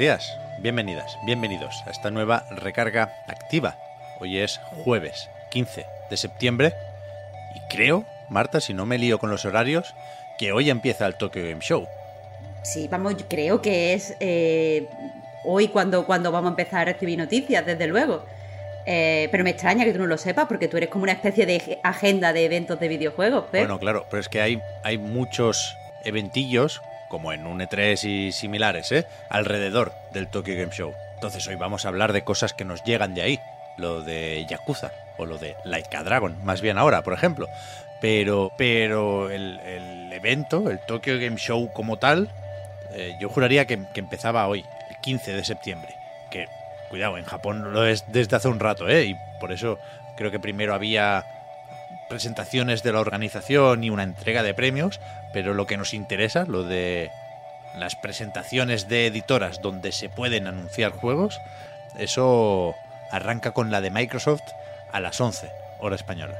Días, bienvenidas, bienvenidos a esta nueva recarga activa. Hoy es jueves 15 de septiembre y creo, Marta, si no me lío con los horarios, que hoy empieza el Tokyo Game Show. Sí, vamos, yo creo que es eh, hoy cuando, cuando vamos a empezar a recibir noticias, desde luego. Eh, pero me extraña que tú no lo sepas, porque tú eres como una especie de agenda de eventos de videojuegos. Pep. Bueno, claro, pero es que hay, hay muchos eventillos, como en un E3 y similares, ¿eh? alrededor del Tokyo Game Show. Entonces hoy vamos a hablar de cosas que nos llegan de ahí. Lo de Yakuza, o lo de Laika Dragon, más bien ahora, por ejemplo. Pero, pero el, el evento, el Tokyo Game Show como tal, eh, yo juraría que, que, empezaba hoy, el 15 de septiembre. Que, cuidado, en Japón lo es desde hace un rato, ¿eh? Y por eso creo que primero había presentaciones de la organización y una entrega de premios, pero lo que nos interesa, lo de las presentaciones de editoras donde se pueden anunciar juegos, eso arranca con la de Microsoft a las 11, hora española.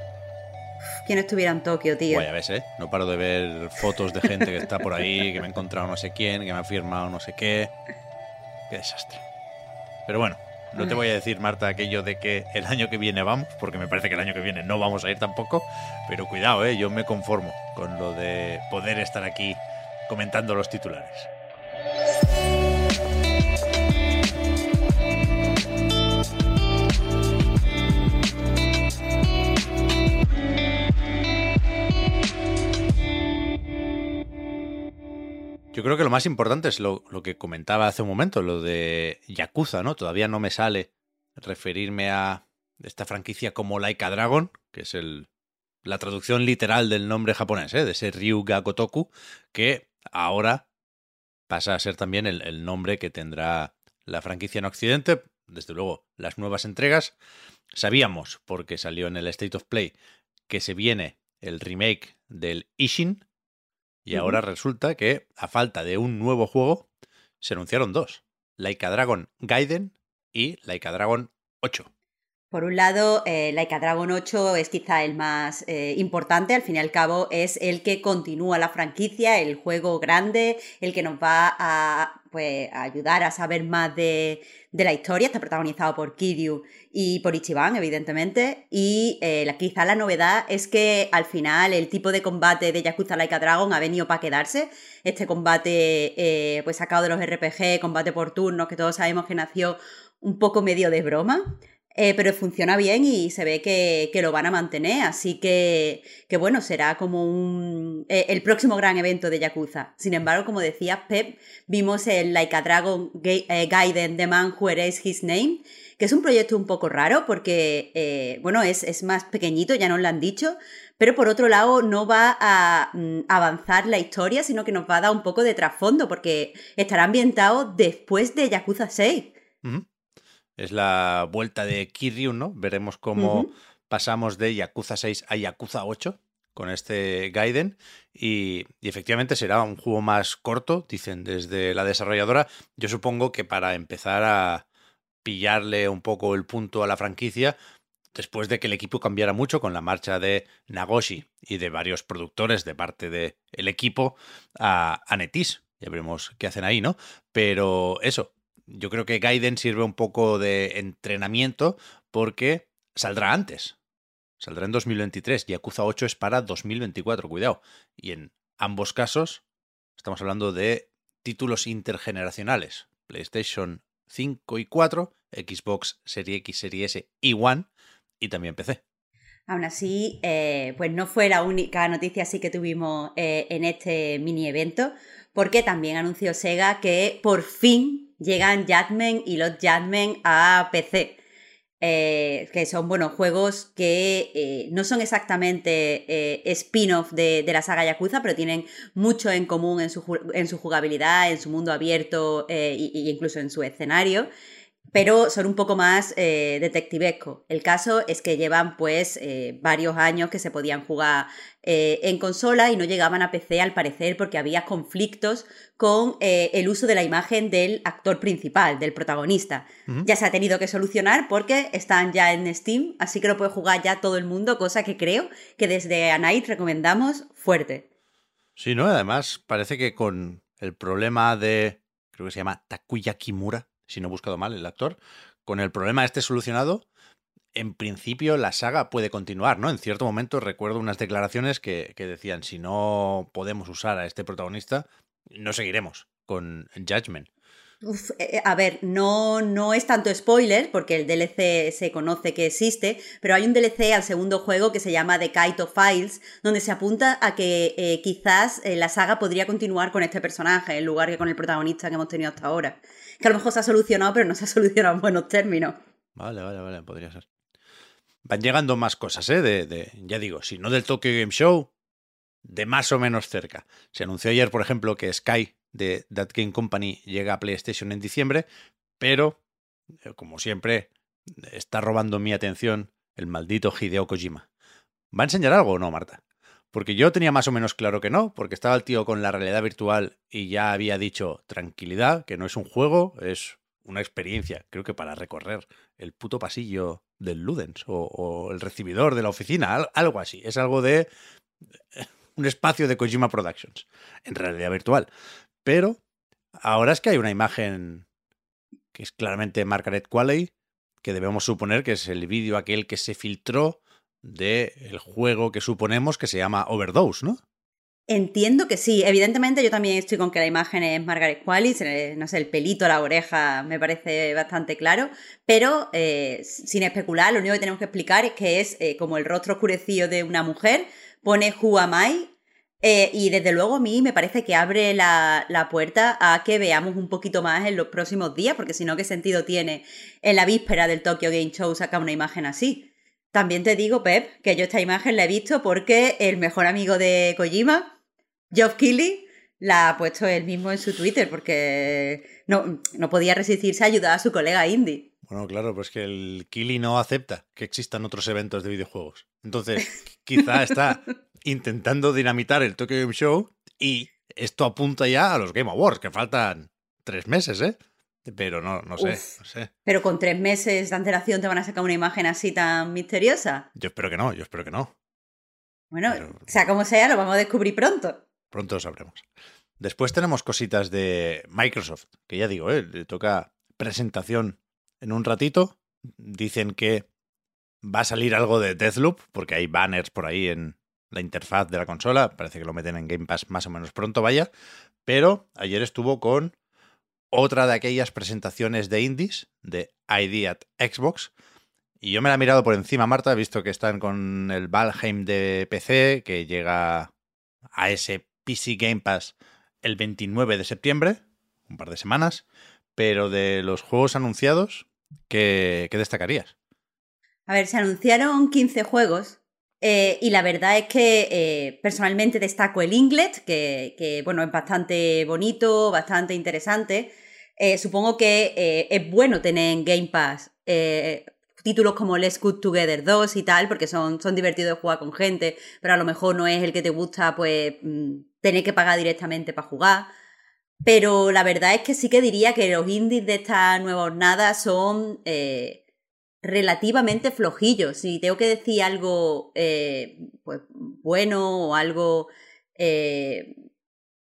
¿Quién estuviera en Tokio, tío? Bueno, ya ves, ¿eh? No paro de ver fotos de gente que está por ahí, que me ha encontrado no sé quién, que me ha firmado no sé qué. Qué desastre. Pero bueno, no te voy a decir, Marta, aquello de que el año que viene vamos, porque me parece que el año que viene no vamos a ir tampoco. Pero cuidado, ¿eh? Yo me conformo con lo de poder estar aquí comentando los titulares. Yo creo que lo más importante es lo, lo, que comentaba hace un momento, lo de Yakuza, ¿no? Todavía no me sale referirme a esta franquicia como Laika Dragon, que es el, la traducción literal del nombre japonés, ¿eh? de ese Ryuga Gotoku, que ahora pasa a ser también el, el nombre que tendrá la franquicia en Occidente. Desde luego, las nuevas entregas. Sabíamos, porque salió en el State of Play, que se viene el remake del Ishin, y ahora resulta que, a falta de un nuevo juego, se anunciaron dos: Laika Dragon Gaiden y Laika Dragon 8. Por un lado, eh, Laika Dragon 8 es quizá el más eh, importante, al fin y al cabo es el que continúa la franquicia, el juego grande, el que nos va a, pues, ayudar a saber más de, de, la historia. Está protagonizado por Kiryu y por Ichiban, evidentemente. Y eh, quizá la novedad es que al final el tipo de combate de Yakuza Laika Dragon ha venido para quedarse. Este combate pues sacado de los RPG, combate por turnos, que todos sabemos que nació un poco medio de broma. Eh, pero funciona bien y se ve que, que, lo van a mantener, así que, que bueno, será como un, eh, el próximo gran evento de Yakuza. Sin embargo, como decía Pep, vimos el Like a Dragon eh, Gaiden The Man Who Erased His Name, que es un proyecto un poco raro porque, eh, bueno, es, es, más pequeñito, ya nos lo han dicho, pero por otro lado no va a mm, avanzar la historia, sino que nos va a dar un poco de trasfondo porque estará ambientado después de Yakuza 6. Uh -huh es la vuelta de Kiryu, ¿no? Veremos cómo uh -huh. pasamos de Yakuza 6 a Yakuza 8 con este Gaiden y, y, efectivamente será un juego más corto, dicen desde la desarrolladora. Yo supongo que para empezar a pillarle un poco el punto a la franquicia, después de que el equipo cambiara mucho con la marcha de Nagoshi y de varios productores de parte del de equipo a, a Netis. Ya veremos qué hacen ahí, ¿no? Pero eso, yo creo que Gaiden sirve un poco de entrenamiento porque saldrá antes. Saldrá en 2023. Yakuza 8 es para 2024, cuidado. Y en ambos casos estamos hablando de títulos intergeneracionales. PlayStation 5 y 4, Xbox Serie X, Serie S y One y también PC. Aún así, eh, pues no fue la única noticia así que tuvimos eh, en este mini evento, porque también anunció Sega que por fin llegan Jadman y los Jadman a PC. eh, que son, bueno, juegos que eh, no son exactamente eh, spin-off de, la saga Yakuza, pero tienen mucho en común en su, en su jugabilidad, en su mundo abierto e incluso en su escenario pero son un poco más eh, detectivescos. El caso es que llevan pues eh, varios años que se podían jugar eh, en consola y no llegaban a PC al parecer porque había conflictos con eh, el uso de la imagen del actor principal, del protagonista. Ya se ha tenido que solucionar porque están ya en Steam, así que lo puede jugar ya todo el mundo, cosa que creo que desde Anite recomendamos fuerte. Sí, ¿no? Además, parece que con el problema de, creo que se llama Takuya Kimura, si no he buscado mal el actor, con el problema este solucionado, en principio la saga puede continuar, ¿no? En cierto momento recuerdo unas declaraciones que, decían, si no podemos usar a este protagonista, no seguiremos con Judgment. Eh, eh, a ver, no, no es tanto spoiler, porque el DLC se conoce que existe, pero hay un DLC al segundo juego que se llama The Kaito Files, donde se apunta a que eh, quizás la saga podría continuar con este personaje, en lugar que con el protagonista que hemos tenido hasta ahora que a lo mejor se ha solucionado, pero no se ha solucionado en buenos términos. Vale, vale, vale, podría ser. Van llegando más cosas, ¿eh? Ya digo, si no del Tokyo Game Show, de más o menos cerca. Se anunció ayer, por ejemplo, que Sky de That Game Company llega a PlayStation en diciembre, pero, eh, como siempre, está robando mi atención el maldito Hideo Kojima. ¿Va a enseñar algo o no, Marta? Porque yo tenía más o menos claro que no, porque estaba el tío con la realidad virtual y ya había dicho tranquilidad, que no es un juego, es una experiencia, creo que para recorrer el puto pasillo del Ludens o, el recibidor de la oficina, algo así. Es algo de eh, un espacio de Kojima Productions, en realidad virtual. Pero ahora es que hay una imagen que es claramente Margaret Qualley, que debemos suponer que es el vídeo aquel que se filtró del juego que suponemos que se llama Overdose, ¿no? Entiendo que sí. Evidentemente yo también estoy con que la imagen es Margaret Qualley, no sé, el pelito, la oreja me parece bastante claro, pero eh, sin especular, lo único que tenemos que explicar es que es eh, como el rostro oscurecido de una mujer, pone Who am I, eh, y desde luego a mí me parece que abre la, la, puerta a que veamos un poquito más en los próximos días, porque si no, ¿qué sentido tiene en la víspera del Tokyo Game Show sacar una imagen así? También te digo, Pep, que yo esta imagen la he visto porque el mejor amigo de Kojima, Geoff Keighley, la ha puesto él mismo en su Twitter porque no, no podía resistirse a ayudar a su colega indie. Bueno, claro, pues que el Keighley no acepta que existan otros eventos de videojuegos. Entonces, quizá está intentando dinamitar el Tokyo Game Show y esto apunta ya a los Game Awards, que faltan tres meses, ¿eh? Pero no, no sé, no sé. Pero con tres meses de antelación te van a sacar una imagen así tan misteriosa. Yo espero que no, yo espero que no. Bueno, sea como sea, lo vamos a descubrir pronto. Pronto lo sabremos. Después tenemos cositas de Microsoft, que ya digo, ¿eh? le toca presentación en un ratito. Dicen que va a salir algo de Deathloop, porque hay banners por ahí en la interfaz de la consola. Parece que lo meten en Game Pass más o menos pronto, vaya. Pero ayer estuvo con otra de aquellas presentaciones de indies de ID at Xbox. Y yo me la he mirado por encima, Marta, he visto que están con el Valheim de PC, que llega a ese PC Game Pass el 29 de septiembre, un par de semanas. Pero de los juegos anunciados, ¿qué, destacarías? A ver, se anunciaron 15 juegos eh, y la verdad es que eh, personalmente destaco el Inglet, que, bueno, es bastante bonito, bastante interesante. Eh, supongo que es bueno tener en Game Pass títulos como Let's Good Together 2 y tal, porque son, son divertidos de jugar con gente, pero a lo mejor no es el que te gusta, pues, mm, tener que pagar directamente para jugar. Pero la verdad es que sí que diría que los indies de esta nueva jornada son relativamente flojillos. Si tengo que decir algo pues, bueno o algo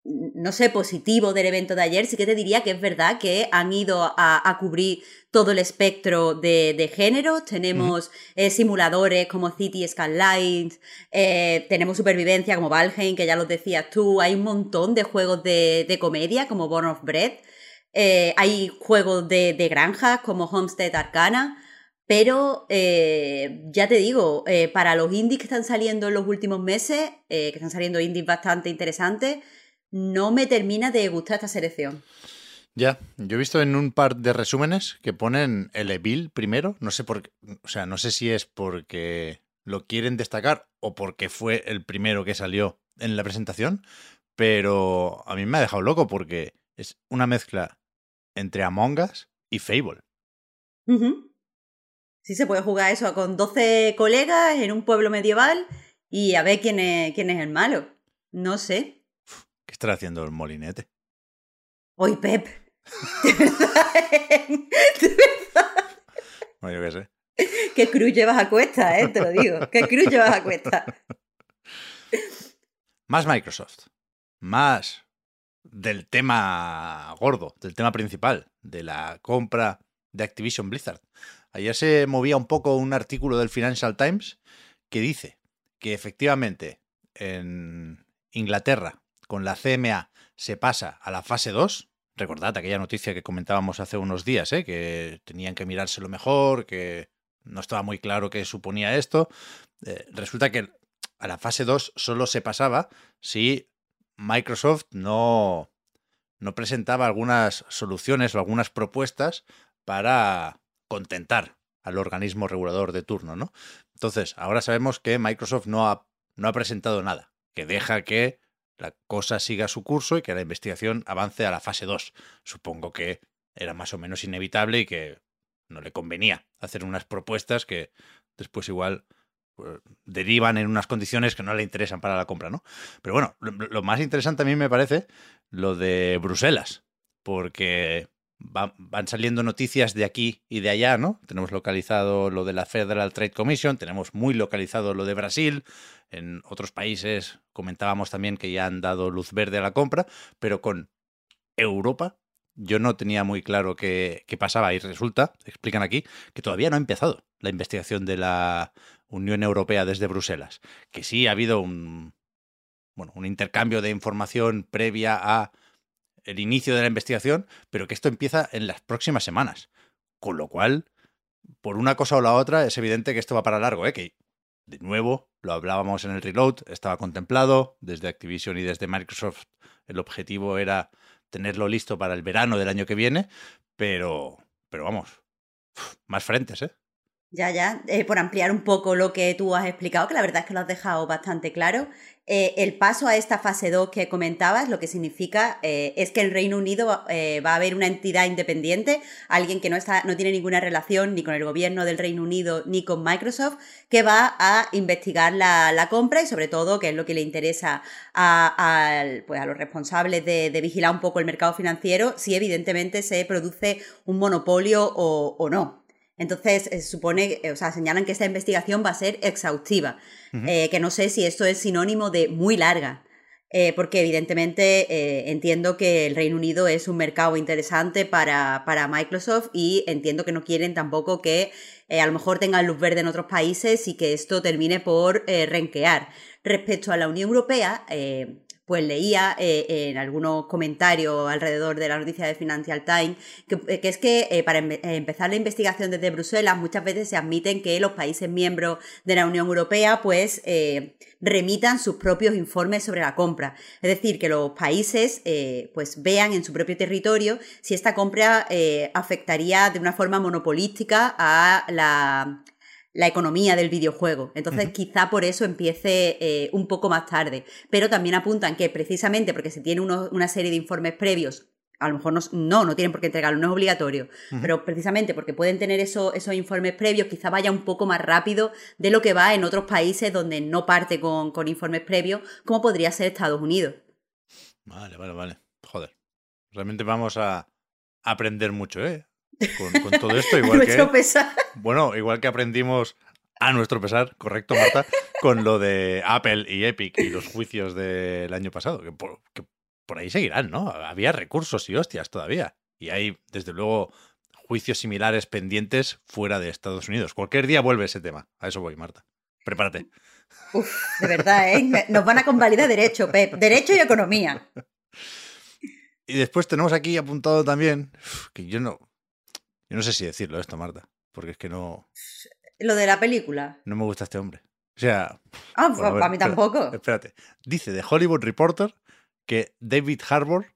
no sé, positivo del evento de ayer, sí que te diría que es verdad que han ido a, cubrir todo el espectro de, género. Tenemos eh, simuladores como City Skylines, eh, tenemos supervivencia como Valheim, que ya lo decías tú. Hay un montón de juegos de, comedia como Born of Bread. Eh, hay juegos de, de granjas como Homestead Arcana. Pero ya te digo, para los indies que están saliendo en los últimos meses, que están saliendo indies bastante interesantes, no me termina de gustar esta selección. Ya, yo he visto en un par de resúmenes que ponen el Evil primero, no sé por qué, o sea, no sé si es porque lo quieren destacar o porque fue el primero que salió en la presentación, pero a mí me ha dejado loco porque es una mezcla entre Among Us y Fable. Ujú. Sí, se puede jugar eso con 12 colegas en un pueblo medieval y a ver quién es, quién es el malo. No sé. ¿Qué estará haciendo el molinete? Hoy, Pep. De verdad, de verdad. Bueno, yo qué sé. Qué cruz llevas a cuesta, eh, te lo digo. Qué cruz llevas a cuesta. Más Microsoft. Más del tema gordo, del tema principal, de la compra de Activision Blizzard. Ayer se movía un poco un artículo del Financial Times que dice que efectivamente en Inglaterra con la CMA se pasa a la fase 2. Recordad aquella noticia que comentábamos hace unos días, ¿eh? que tenían que mirárselo mejor, que no estaba muy claro qué suponía esto. Eh, resulta que a la fase 2 solo se pasaba si Microsoft no, no presentaba algunas soluciones o algunas propuestas para contentar al organismo regulador de turno, ¿no? Entonces, ahora sabemos que Microsoft no ha, no ha presentado nada, que deja que la cosa siga su curso y que la investigación avance a la fase 2. Supongo que era más o menos inevitable y que no le convenía hacer unas propuestas que después igual pues, derivan en unas condiciones que no le interesan para la compra, ¿no? Pero bueno, lo, lo más interesante a mí me parece lo de Bruselas, porque va- van saliendo noticias de aquí y de allá, ¿no? Tenemos localizado lo de la Federal Trade Commission, tenemos muy localizado lo de Brasil, en otros países comentábamos también que ya han dado luz verde a la compra, pero con Europa yo no tenía muy claro qué, qué pasaba y resulta, explican aquí, que todavía no ha empezado la investigación de la Unión Europea desde Bruselas, que sí ha habido un, bueno, un intercambio de información previa a el inicio de la investigación, pero que esto empieza en las próximas semanas. Con lo cual, por una cosa o la otra, es evidente que esto va para largo, ¿eh? Que, de nuevo, lo hablábamos en el reload, estaba contemplado desde Activision y desde Microsoft. El objetivo era tenerlo listo para el verano del año que viene, pero, pero vamos, más frentes, ¿eh? Ya, ya, eh, por ampliar un poco lo que tú has explicado, que la verdad es que lo has dejado bastante claro. eh, el paso a esta fase 2 que comentabas, lo que significa eh, es que en Reino Unido eh, va a haber una entidad independiente, alguien que no, está, no tiene ninguna relación ni con el gobierno del Reino Unido ni con Microsoft, que va a investigar la, la compra y sobre todo, que es lo que le interesa a, al- pues a los responsables de, de vigilar un poco el mercado financiero, si evidentemente se produce un monopolio o, o no. Entonces, eh, se supone, eh, o sea, señalan que esta investigación va a ser exhaustiva, eh, que no sé si esto es sinónimo de muy larga, eh, porque evidentemente eh, entiendo que el Reino Unido es un mercado interesante para, para Microsoft y entiendo que no quieren tampoco que eh, a lo mejor tengan luz verde en otros países y que esto termine por eh, renquear. Respecto a la Unión Europea, eh, pues leía eh, en algunos comentarios alrededor de la noticia de Financial Times que, que es que eh, para empe- eh, empezar la investigación desde Bruselas muchas veces se admiten que los países miembros de la Unión Europea pues eh, remitan sus propios informes sobre la compra. Es decir, que los países eh, pues vean en su propio territorio si esta compra eh, afectaría de una forma monopolística a la la economía del videojuego. Entonces, quizá por eso empiece eh, un poco más tarde. Pero también apuntan que precisamente porque se tiene uno- una serie de informes previos, a lo mejor no, no, no tienen por qué entregarlo, no es obligatorio, pero precisamente porque pueden tener eso- esos informes previos, quizá vaya un poco más rápido de lo que va en otros países donde no parte con, con informes previos, como podría ser Estados Unidos. Vale, vale, vale. Joder. Realmente vamos a aprender mucho, ¿eh? Con, con todo esto, igual que... pesar. Bueno, igual que aprendimos a nuestro pesar, correcto, Marta, con lo de Apple y Epic y los juicios del año pasado, que por, que por ahí seguirán, ¿no? Había recursos y hostias todavía. Y hay, desde luego, juicios similares pendientes fuera de Estados Unidos. Cualquier día vuelve ese tema. A eso voy, Marta. Prepárate. Uf, de verdad, ¿eh? Nos van a convalidar derecho, Pep. Derecho y economía. Y después tenemos aquí apuntado también, que yo no, yo no sé si decirlo esto, Marta, porque es que no, Lo de la película. no me gusta este hombre. O sea, Ah, Bueno, para mí tampoco. Espérate. Dice The Hollywood Reporter que David Harbour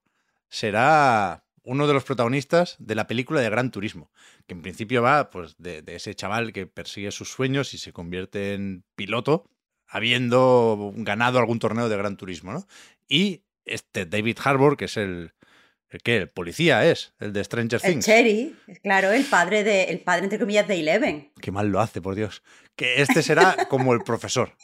será uno de los protagonistas de la película de Gran Turismo, que en principio va pues, de, de ese chaval que persigue sus sueños y se convierte en piloto, habiendo ganado algún torneo de Gran Turismo, ¿no? Y este David Harbour, que es el, ¿El qué? El policía es, el de Stranger El Things. Cherry, claro, el padre de, el padre entre comillas de Eleven. Qué mal lo hace, por Dios. Que este será como el profesor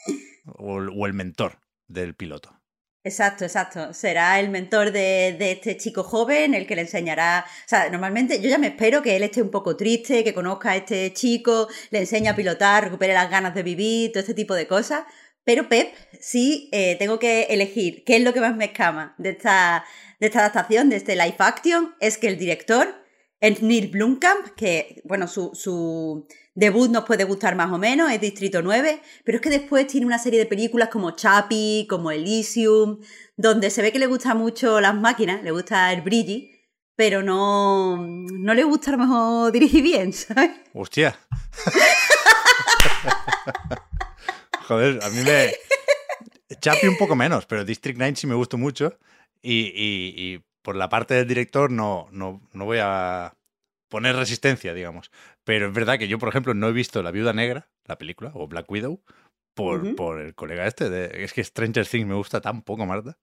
o el, o el mentor del piloto. Exacto, exacto. Será el mentor de, de este chico joven, el que le enseñará. O sea, normalmente yo ya me espero que él esté un poco triste, que conozca a este chico, le enseñe a pilotar, recupere las ganas de vivir, todo este tipo de cosas. Pero Pep, sí eh, tengo que elegir qué es lo que más me escama de esta, de esta adaptación, de este live action, es que el director es Neil Blomkamp, que, bueno, su, su debut nos puede gustar más o menos, es Distrito 9, pero es que después tiene una serie de películas como Chappie, como Elysium, donde se ve que le gustan mucho las máquinas, le gusta el brilli, pero no, no le gusta a lo mejor dirigir bien, ¿sabes? Hostia. Joder, a mí me. Chappie un poco menos, pero District 9 sí me gustó mucho. Y, y- y por la parte del director no, no, no voy a poner resistencia, digamos. Pero es verdad que yo, por ejemplo, no he visto La Viuda Negra, la película, o Black Widow, por, por el colega este. de- es que Stranger Things me gusta tan poco, Marta,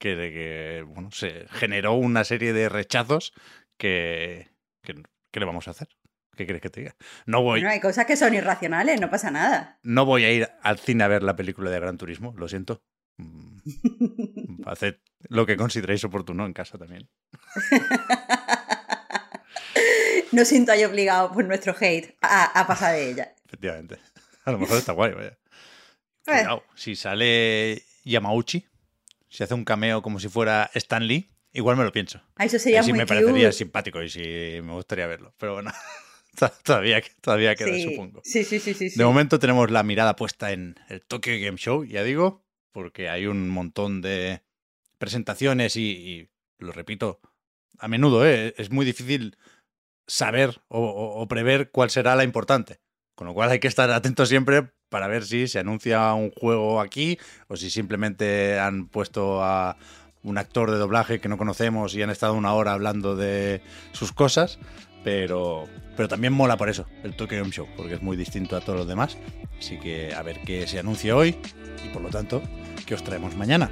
que, de que bueno, se generó una serie de rechazos que, que. ¿Qué le vamos a hacer? ¿Qué crees que te diga? No voy, Bueno, hay cosas que son irracionales, no pasa nada. no voy a ir al cine a ver la película de Gran Turismo, lo siento. Haced lo que consideréis oportuno en casa también. No siento ahí obligado por nuestro hate a, a pasar de ella. Efectivamente. A lo mejor está guay, vaya. Eh. Cuidado, si sale Yamauchi, si hace un cameo como si fuera Stan Lee, igual me lo pienso. Ah, Eso sería Ahí sí muy me parecería simpático y sí me gustaría verlo. Pero bueno, todavía, todavía queda, sí. supongo. sí, sí, sí, sí, sí. De momento tenemos la mirada puesta en el Tokyo Game Show, ya digo, porque hay un montón de presentaciones y, y lo repito, a menudo ¿eh? es muy difícil saber o, o- o prever cuál será la importante. Con lo cual hay que estar atento siempre para ver si se anuncia un juego aquí o si simplemente han puesto a un actor de doblaje que no conocemos y han estado una hora hablando de sus cosas. Pero, pero también mola por eso, el Tokyo Game Show, porque es muy distinto a todos los demás. Así que a ver qué se anuncia hoy y por lo tanto, qué os traemos mañana.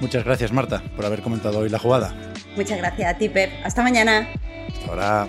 Muchas gracias, Marta, por haber comentado hoy la jugada. Muchas gracias a ti, Pep. Hasta mañana. Hasta ahora.